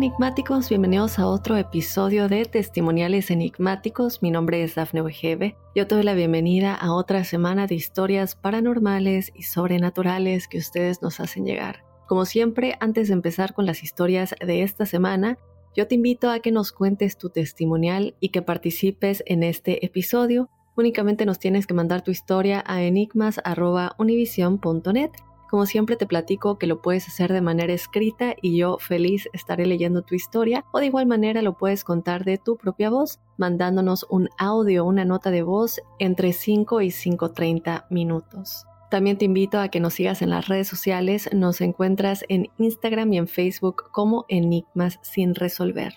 Enigmáticos, bienvenidos a otro episodio de Testimoniales Enigmáticos. Mi nombre es Dafne Wegebe. Yo te doy la bienvenida a otra semana de historias paranormales y sobrenaturales que ustedes nos hacen llegar. Como siempre, antes de empezar con las historias de esta semana, yo te invito a que nos cuentes tu testimonial y que participes en este episodio. Únicamente nos tienes que mandar tu historia a enigmas.univision.net. Como siempre te platico que lo puedes hacer de manera escrita y yo feliz estaré leyendo tu historia o de igual manera lo puedes contar de tu propia voz mandándonos un audio, una nota de voz entre 5 y 5.30 minutos. También te invito a que nos sigas en las redes sociales, nos encuentras en Instagram y en Facebook como Enigmas sin resolver.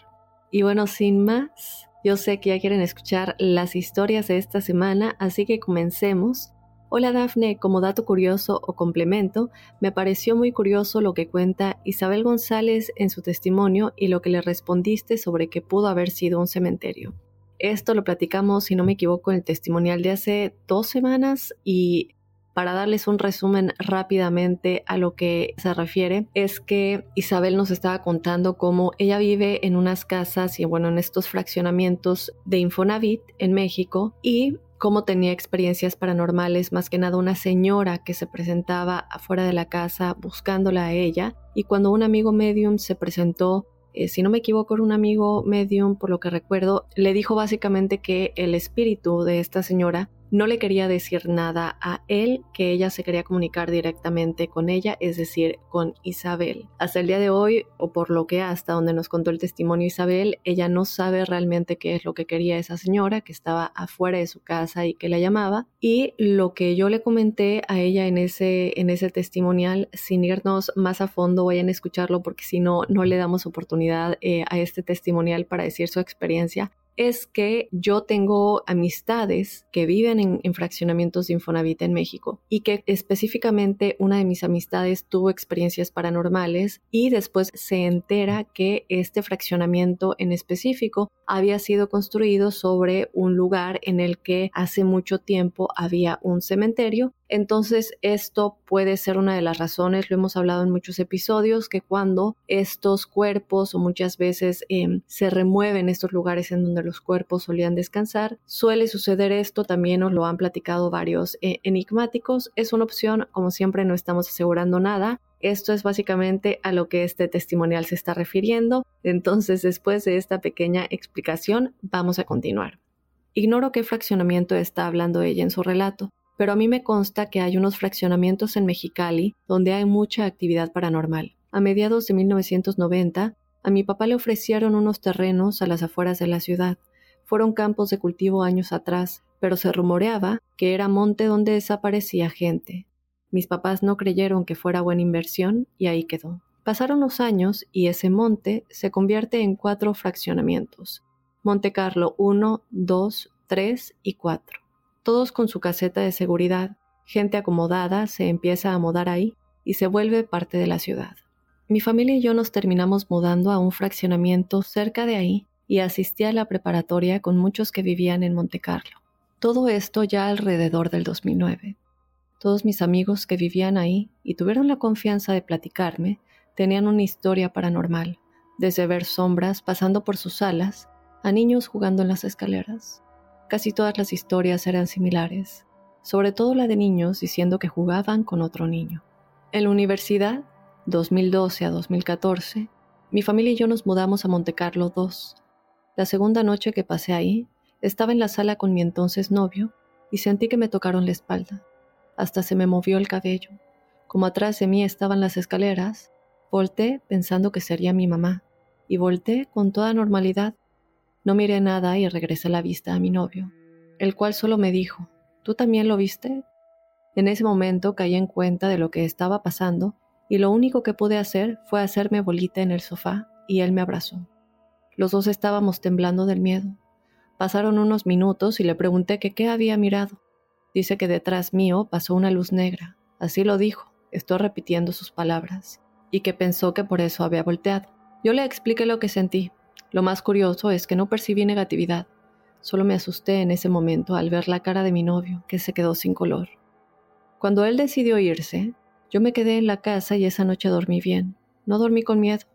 Y bueno, sin más, yo sé que ya quieren escuchar las historias de esta semana, así que comencemos. Hola Dafne, como dato curioso o complemento, me pareció muy curioso lo que cuenta Isabel González en su testimonio y lo que le respondiste sobre que pudo haber sido un cementerio. Esto lo platicamos, si no me equivoco, en el testimonial de hace dos semanas y para darles un resumen rápidamente a lo que se refiere, es que Isabel nos estaba contando cómo ella vive en unas casas y bueno, en estos fraccionamientos de Infonavit en México y cómo tenía experiencias paranormales, más que nada una señora que se presentaba afuera de la casa buscándola a ella y cuando un amigo medium se presentó, eh, si no me equivoco era un amigo medium por lo que recuerdo, le dijo básicamente que el espíritu de esta señora no le quería decir nada a él, que ella se quería comunicar directamente con ella, es decir, con Isabel. Hasta el día de hoy, o por lo que hasta donde nos contó el testimonio Isabel, ella no sabe realmente qué es lo que quería esa señora que estaba afuera de su casa y que la llamaba. Y lo que yo le comenté a ella en ese, en ese testimonial, sin irnos más a fondo, vayan a escucharlo porque si no, no le damos oportunidad eh, a este testimonial para decir su experiencia es que yo tengo amistades que viven en, en, fraccionamientos de Infonavit en México y que específicamente una de mis amistades tuvo experiencias paranormales y después se entera que este fraccionamiento en específico había sido construido sobre un lugar en el que hace mucho tiempo había un cementerio entonces, esto puede ser una de las razones, lo hemos hablado en muchos episodios, que cuando estos cuerpos o muchas veces eh, se remueven estos lugares en donde los cuerpos solían descansar, suele suceder esto, también nos lo han platicado varios eh, enigmáticos. Es una opción, como siempre no estamos asegurando nada, esto es básicamente a lo que este testimonial se está refiriendo. Entonces, después de esta pequeña explicación, vamos a continuar. Ignoro qué fraccionamiento está hablando ella en su relato pero a mí me consta que hay unos fraccionamientos en Mexicali donde hay mucha actividad paranormal. A mediados de 1990, a mi papá le ofrecieron unos terrenos a las afueras de la ciudad. Fueron campos de cultivo años atrás, pero se rumoreaba que era monte donde desaparecía gente. Mis papás no creyeron que fuera buena inversión y ahí quedó. Pasaron los años y ese monte se convierte en cuatro fraccionamientos. Monte Carlo 1, 2, 3 y 4. Todos con su caseta de seguridad. Gente acomodada se empieza a mudar ahí y se vuelve parte de la ciudad. Mi familia y yo nos terminamos mudando a un fraccionamiento cerca de ahí y asistí a la preparatoria con muchos que vivían en Monte Carlo. Todo esto ya alrededor del 2009. Todos mis amigos que vivían ahí y tuvieron la confianza de platicarme tenían una historia paranormal, desde ver sombras pasando por sus salas a niños jugando en las escaleras. Casi todas las historias eran similares, sobre todo la de niños diciendo que jugaban con otro niño. En la universidad, 2012 a 2014, mi familia y yo nos mudamos a Montecarlo II. La segunda noche que pasé ahí, estaba en la sala con mi entonces novio y sentí que me tocaron la espalda. Hasta se me movió el cabello. Como atrás de mí estaban las escaleras, volté pensando que sería mi mamá y volté con toda normalidad. No miré nada y regresé la vista a mi novio, el cual solo me dijo, ¿tú también lo viste? En ese momento caí en cuenta de lo que estaba pasando y lo único que pude hacer fue hacerme bolita en el sofá y él me abrazó. Los dos estábamos temblando del miedo. Pasaron unos minutos y le pregunté que qué había mirado. Dice que detrás mío pasó una luz negra. Así lo dijo, estoy repitiendo sus palabras, y que pensó que por eso había volteado. Yo le expliqué lo que sentí. Lo más curioso es que no percibí negatividad. Solo me asusté en ese momento al ver la cara de mi novio, que se quedó sin color. Cuando él decidió irse, yo me quedé en la casa y esa noche dormí bien. No dormí con miedo.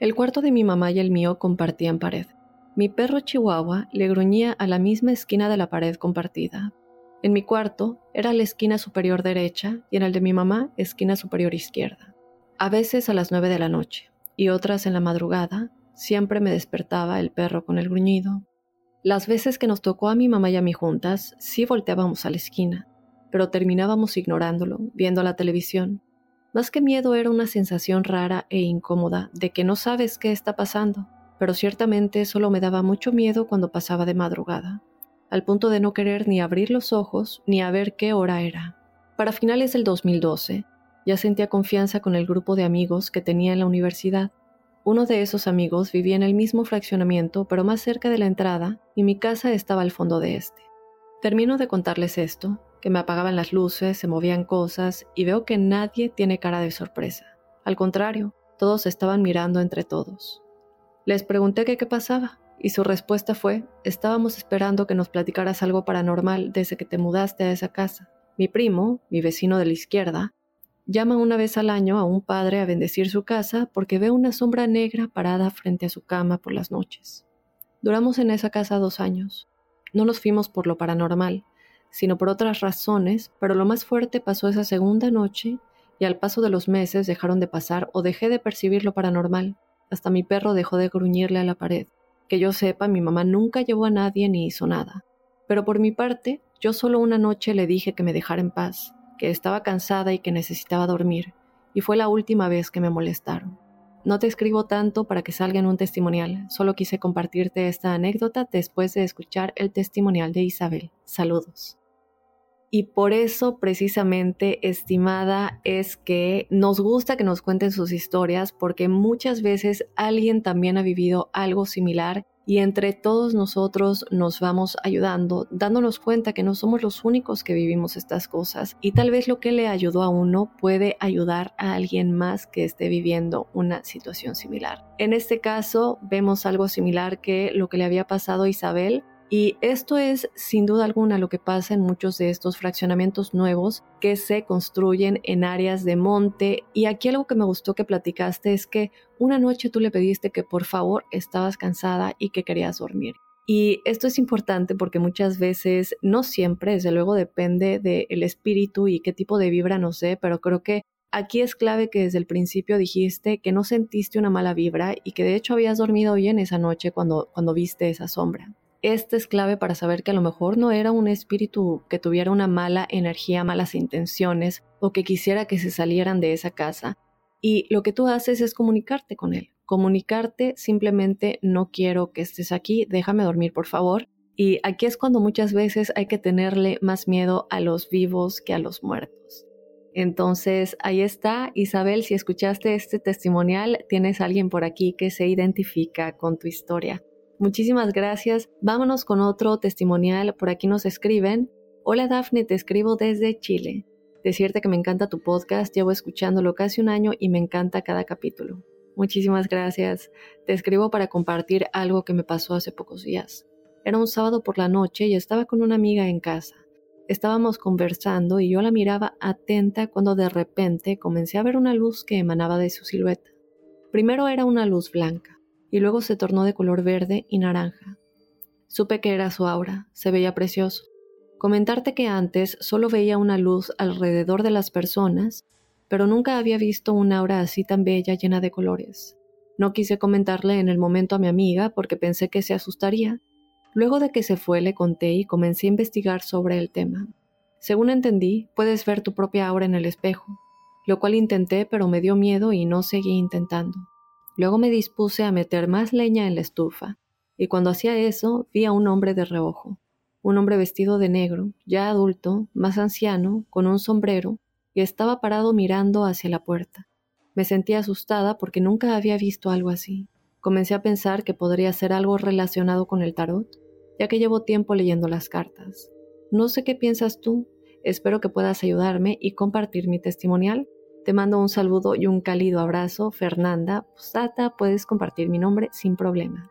El cuarto de mi mamá y el mío compartían pared. Mi perro chihuahua le gruñía a la misma esquina de la pared compartida. En mi cuarto era la esquina superior derecha y en el de mi mamá esquina superior izquierda. A veces a las nueve de la noche y otras en la madrugada, siempre me despertaba el perro con el gruñido. Las veces que nos tocó a mi mamá y a mí juntas, sí volteábamos a la esquina, pero terminábamos ignorándolo, viendo la televisión. Más que miedo era una sensación rara e incómoda de que no sabes qué está pasando pero ciertamente solo me daba mucho miedo cuando pasaba de madrugada, al punto de no querer ni abrir los ojos ni a ver qué hora era. Para finales del 2012, ya sentía confianza con el grupo de amigos que tenía en la universidad. Uno de esos amigos vivía en el mismo fraccionamiento, pero más cerca de la entrada, y mi casa estaba al fondo de este. Termino de contarles esto, que me apagaban las luces, se movían cosas, y veo que nadie tiene cara de sorpresa. Al contrario, todos estaban mirando entre todos. Les pregunté qué pasaba y su respuesta fue, estábamos esperando que nos platicaras algo paranormal desde que te mudaste a esa casa. Mi primo, mi vecino de la izquierda, llama una vez al año a un padre a bendecir su casa porque ve una sombra negra parada frente a su cama por las noches. Duramos en esa casa dos años. No nos fuimos por lo paranormal, sino por otras razones, pero lo más fuerte pasó esa segunda noche y al paso de los meses dejaron de pasar o dejé de percibir lo paranormal. Hasta mi perro dejó de gruñirle a la pared. Que yo sepa, mi mamá nunca llevó a nadie ni hizo nada. Pero por mi parte, yo solo una noche le dije que me dejara en paz, que estaba cansada y que necesitaba dormir, y fue la última vez que me molestaron. No te escribo tanto para que salga en un testimonial, solo quise compartirte esta anécdota después de escuchar el testimonial de Isabel. Saludos. Y por eso precisamente, estimada, es que nos gusta que nos cuenten sus historias porque muchas veces alguien también ha vivido algo similar y entre todos nosotros nos vamos ayudando, dándonos cuenta que no somos los únicos que vivimos estas cosas y tal vez lo que le ayudó a uno puede ayudar a alguien más que esté viviendo una situación similar. En este caso vemos algo similar que lo que le había pasado a Isabel y esto es sin duda alguna lo que pasa en muchos de estos fraccionamientos nuevos que se construyen en áreas de monte. Y aquí algo que me gustó que platicaste es que una noche tú le pediste que por favor estabas cansada y que querías dormir. Y esto es importante porque muchas veces, no siempre, desde luego depende del espíritu y qué tipo de vibra, no sé, pero creo que aquí es clave que desde el principio dijiste que no sentiste una mala vibra y que de hecho habías dormido bien esa noche cuando, cuando viste esa sombra. Este es clave para saber que a lo mejor no era un espíritu que tuviera una mala energía, malas intenciones o que quisiera que se salieran de esa casa. Y lo que tú haces es comunicarte con él. Comunicarte simplemente no quiero que estés aquí, déjame dormir por favor. Y aquí es cuando muchas veces hay que tenerle más miedo a los vivos que a los muertos. Entonces, ahí está, Isabel, si escuchaste este testimonial, tienes alguien por aquí que se identifica con tu historia. Muchísimas gracias. Vámonos con otro testimonial. Por aquí nos escriben. Hola Dafne, te escribo desde Chile. Decirte que me encanta tu podcast, llevo escuchándolo casi un año y me encanta cada capítulo. Muchísimas gracias. Te escribo para compartir algo que me pasó hace pocos días. Era un sábado por la noche y estaba con una amiga en casa. Estábamos conversando y yo la miraba atenta cuando de repente comencé a ver una luz que emanaba de su silueta. Primero era una luz blanca y luego se tornó de color verde y naranja. Supe que era su aura, se veía precioso. Comentarte que antes solo veía una luz alrededor de las personas, pero nunca había visto una aura así tan bella llena de colores. No quise comentarle en el momento a mi amiga porque pensé que se asustaría Luego de que se fue le conté y comencé a investigar sobre el tema. Según entendí, puedes ver tu propia aura en el espejo, lo cual intenté pero me dio miedo y no seguí intentando. Luego me dispuse a meter más leña en la estufa, y cuando hacía eso vi a un hombre de reojo, un hombre vestido de negro, ya adulto, más anciano, con un sombrero, y estaba parado mirando hacia la puerta. Me sentí asustada porque nunca había visto algo así. Comencé a pensar que podría ser algo relacionado con el tarot, ya que llevo tiempo leyendo las cartas. No sé qué piensas tú, espero que puedas ayudarme y compartir mi testimonial. Te mando un saludo y un cálido abrazo, Fernanda. Postata, puedes compartir mi nombre sin problema.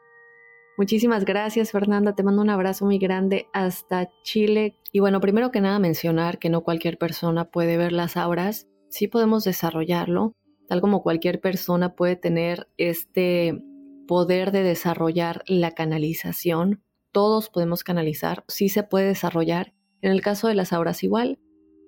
Muchísimas gracias, Fernanda. Te mando un abrazo muy grande hasta Chile. Y bueno, primero que nada mencionar que no cualquier persona puede ver las auras. Sí podemos desarrollarlo, tal como cualquier persona puede tener este poder de desarrollar la canalización todos podemos canalizar, sí se puede desarrollar. En el caso de las auras igual,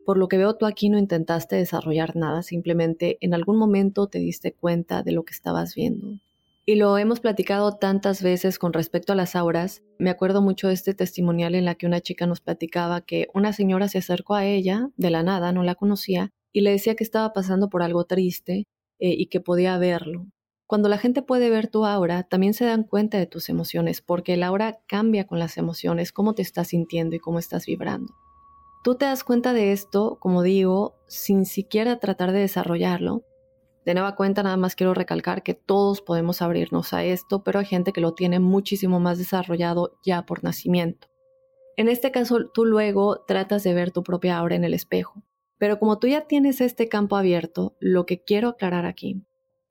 por lo que veo tú aquí no intentaste desarrollar nada, simplemente en algún momento te diste cuenta de lo que estabas viendo. Y lo hemos platicado tantas veces con respecto a las auras. Me acuerdo mucho de este testimonial en la que una chica nos platicaba que una señora se acercó a ella de la nada, no la conocía, y le decía que estaba pasando por algo triste eh, y que podía verlo. Cuando la gente puede ver tu aura, también se dan cuenta de tus emociones, porque el aura cambia con las emociones, cómo te estás sintiendo y cómo estás vibrando. Tú te das cuenta de esto, como digo, sin siquiera tratar de desarrollarlo. De nueva cuenta, nada más quiero recalcar que todos podemos abrirnos a esto, pero hay gente que lo tiene muchísimo más desarrollado ya por nacimiento. En este caso, tú luego tratas de ver tu propia aura en el espejo. Pero como tú ya tienes este campo abierto, lo que quiero aclarar aquí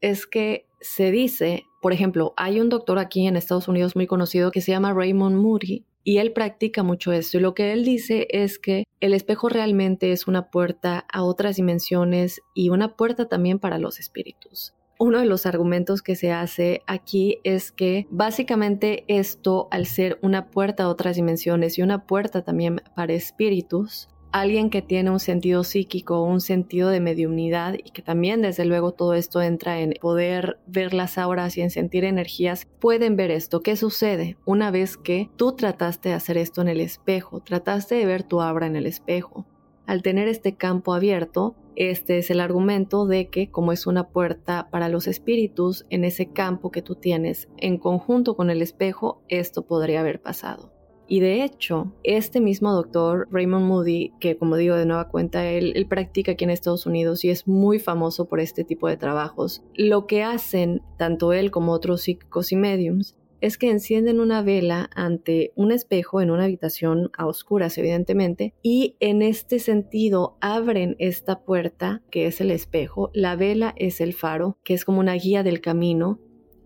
es que se dice, por ejemplo, hay un doctor aquí en Estados Unidos muy conocido que se llama Raymond Moody y él practica mucho esto. Y lo que él dice es que el espejo realmente es una puerta a otras dimensiones y una puerta también para los espíritus. Uno de los argumentos que se hace aquí es que básicamente esto, al ser una puerta a otras dimensiones y una puerta también para espíritus, alguien que tiene un sentido psíquico, un sentido de mediunidad y que también desde luego todo esto entra en poder ver las auras y en sentir energías, pueden ver esto. ¿Qué sucede? Una vez que tú trataste de hacer esto en el espejo, trataste de ver tu aura en el espejo. Al tener este campo abierto, este es el argumento de que como es una puerta para los espíritus, en ese campo que tú tienes en conjunto con el espejo, esto podría haber pasado. Y de hecho, este mismo doctor, Raymond Moody, que como digo de nueva cuenta, él, practica aquí en Estados Unidos y es muy famoso por este tipo de trabajos, lo que hacen tanto él como otros psíquicos y mediums es que encienden una vela ante un espejo en una habitación a oscuras, evidentemente, y en este sentido abren esta puerta que es el espejo, la vela es el faro, que es como una guía del camino,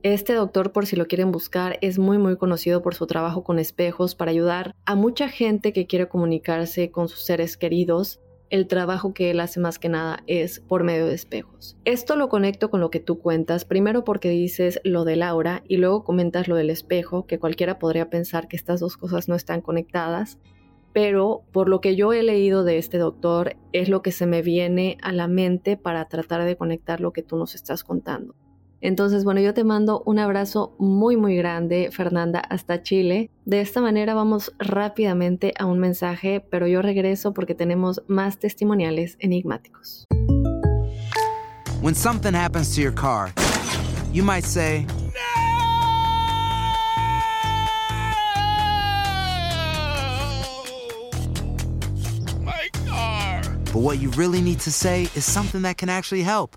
este doctor, por si lo quieren buscar, es muy muy conocido por su trabajo con espejos para ayudar a mucha gente que quiere comunicarse con sus seres queridos. El trabajo que él hace más que nada es por medio de espejos. Esto lo conecto con lo que tú cuentas, primero porque dices lo de Laura y luego comentas lo del espejo, que cualquiera podría pensar que estas dos cosas no están conectadas, pero por lo que yo he leído de este doctor es lo que se me viene a la mente para tratar de conectar lo que tú nos estás contando. Entonces, bueno, yo te mando un abrazo muy, muy grande, Fernanda, hasta Chile. De esta manera vamos rápidamente a un mensaje, pero yo regreso porque tenemos más testimoniales enigmáticos. When something happens to your car, you might say, no! My car! But what you really need to say is something that can actually help.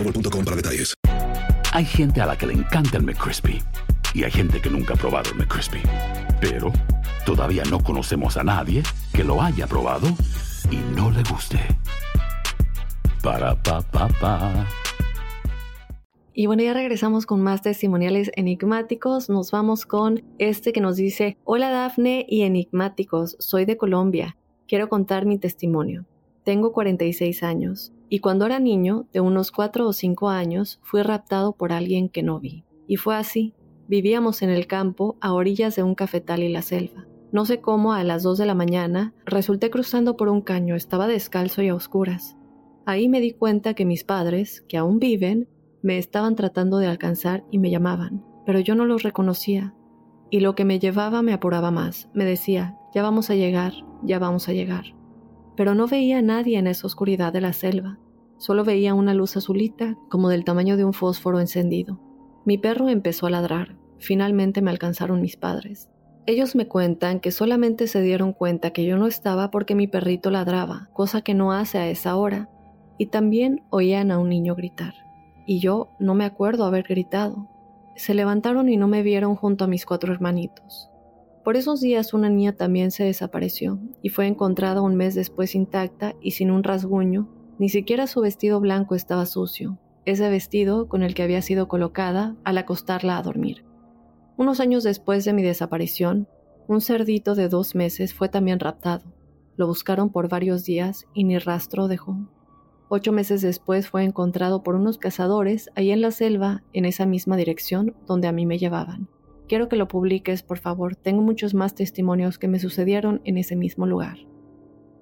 boostmobile.com para detalles. Hay gente a la que le encanta el McCrispy y hay gente que nunca ha probado el McCrispy. Pero todavía no conocemos a nadie que lo haya probado y no le guste. Para pa pa pa. Y bueno, ya regresamos con más testimoniales enigmáticos. Nos vamos con este que nos dice, hola Dafne y enigmáticos, soy de Colombia. Quiero contar mi testimonio. Tengo 46 años y cuando era niño, de unos 4 o 5 años, fui raptado por alguien que no vi. Y fue así. Vivíamos en el campo, a orillas de un cafetal y la selva. No sé cómo, a las 2 de la mañana, resulté cruzando por un caño, estaba descalzo y a oscuras. Ahí me di cuenta que mis padres, que aún viven, me estaban tratando de alcanzar y me llamaban, pero yo no los reconocía. Y lo que me llevaba me apuraba más. Me decía, ya vamos a llegar, ya vamos a llegar pero no veía a nadie en esa oscuridad de la selva. Solo veía una luz azulita, como del tamaño de un fósforo encendido. Mi perro empezó a ladrar. Finalmente me alcanzaron mis padres. Ellos me cuentan que solamente se dieron cuenta que yo no estaba porque mi perrito ladraba, cosa que no hace a esa hora, y también oían a un niño gritar. Y yo no me acuerdo haber gritado. Se levantaron y no me vieron junto a mis cuatro hermanitos. Por esos días una niña también se desapareció y fue encontrada un mes después intacta y sin un rasguño, ni siquiera su vestido blanco estaba sucio, ese vestido con el que había sido colocada al acostarla a dormir. Unos años después de mi desaparición, un cerdito de dos meses fue también raptado. Lo buscaron por varios días y ni rastro dejó. Ocho meses después fue encontrado por unos cazadores ahí en la selva, en esa misma dirección donde a mí me llevaban. Quiero que lo publiques, por favor. Tengo muchos más testimonios que me sucedieron en ese mismo lugar.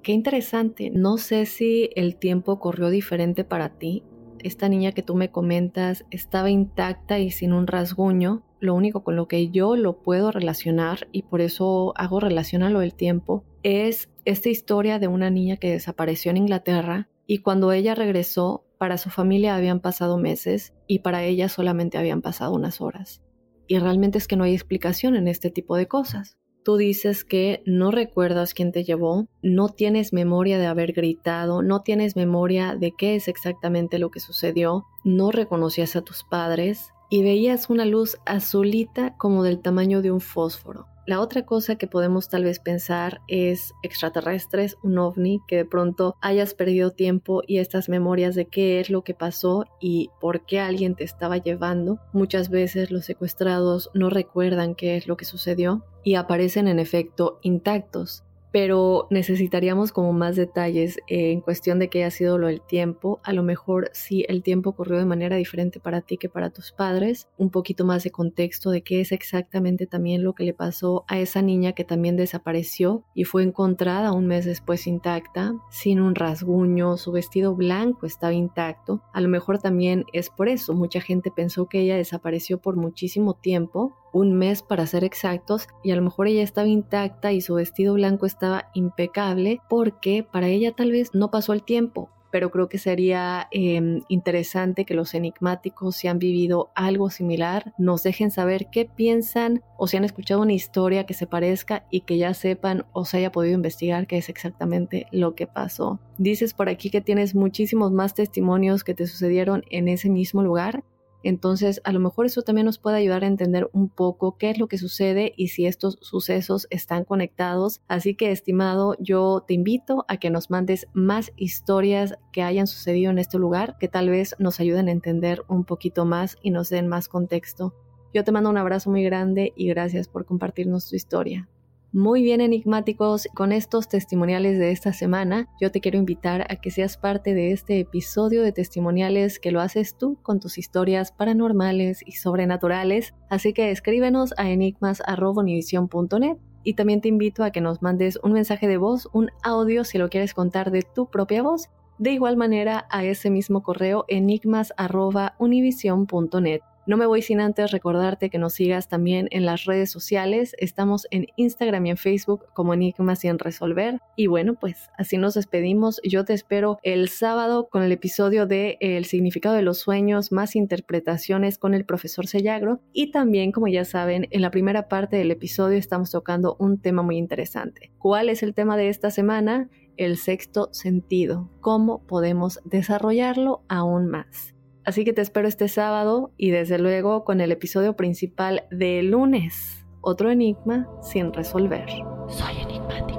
Qué interesante. No sé si el tiempo corrió diferente para ti. Esta niña que tú me comentas estaba intacta y sin un rasguño. Lo único con lo que yo lo puedo relacionar, y por eso hago relación a lo del tiempo, es esta historia de una niña que desapareció en Inglaterra y cuando ella regresó, para su familia habían pasado meses y para ella solamente habían pasado unas horas y realmente es que no hay explicación en este tipo de cosas. Tú dices que no recuerdas quién te llevó, no tienes memoria de haber gritado, no tienes memoria de qué es exactamente lo que sucedió, no reconocías a tus padres y veías una luz azulita como del tamaño de un fósforo. La otra cosa que podemos tal vez pensar es extraterrestres, un ovni, que de pronto hayas perdido tiempo y estas memorias de qué es lo que pasó y por qué alguien te estaba llevando. Muchas veces los secuestrados no recuerdan qué es lo que sucedió y aparecen en efecto intactos pero necesitaríamos como más detalles en cuestión de qué ha sido lo del tiempo. A lo mejor si el tiempo ocurrió de manera diferente para ti que para tus padres, un poquito más de contexto de qué es exactamente también lo que le pasó a esa niña que también desapareció y fue encontrada un mes después intacta, sin un rasguño, su vestido blanco estaba intacto. A lo mejor también es por eso, mucha gente pensó que ella desapareció por muchísimo tiempo un mes para ser exactos, y a lo mejor ella estaba intacta y su vestido blanco estaba impecable porque para ella tal vez no pasó el tiempo, pero creo que sería em, interesante que los enigmáticos, si han vivido algo similar, nos dejen saber qué piensan o si han escuchado una historia que se parezca y que ya sepan o se haya podido investigar qué es exactamente lo que pasó. Dices por aquí que tienes muchísimos más testimonios que te sucedieron en ese mismo lugar. Entonces, a lo mejor eso también nos puede ayudar a entender un poco qué es lo que sucede y si estos sucesos están conectados. Así que, estimado, yo te invito a que nos mandes más historias que hayan sucedido en este lugar, que tal vez nos ayuden a entender un poquito más y nos den más contexto. Yo te mando un abrazo muy grande y gracias por compartirnos tu historia. Muy bien enigmáticos, con estos testimoniales de esta semana, yo te quiero invitar a que seas parte de este episodio de testimoniales que lo haces tú con tus historias paranormales y sobrenaturales, así que escríbenos a enigmas.univision.net y también te invito a que nos mandes un mensaje de voz, un audio si lo quieres contar de tu propia voz, de igual manera a ese mismo correo enigmas.univision.net. No me voy sin antes recordarte que nos sigas también en las redes sociales. Estamos en Instagram y en Facebook como Enigmas sin resolver. Y bueno, pues así nos despedimos. Yo te espero el sábado con el episodio de El significado de los sueños, más interpretaciones con el profesor Sellagro. Y también, como ya saben, en la primera parte del episodio estamos tocando un tema muy interesante. ¿Cuál es el tema de esta semana? El sexto sentido. ¿Cómo podemos desarrollarlo aún más? Así que te espero este sábado y desde luego con el episodio principal de lunes, otro enigma sin resolver. Soy enigmático.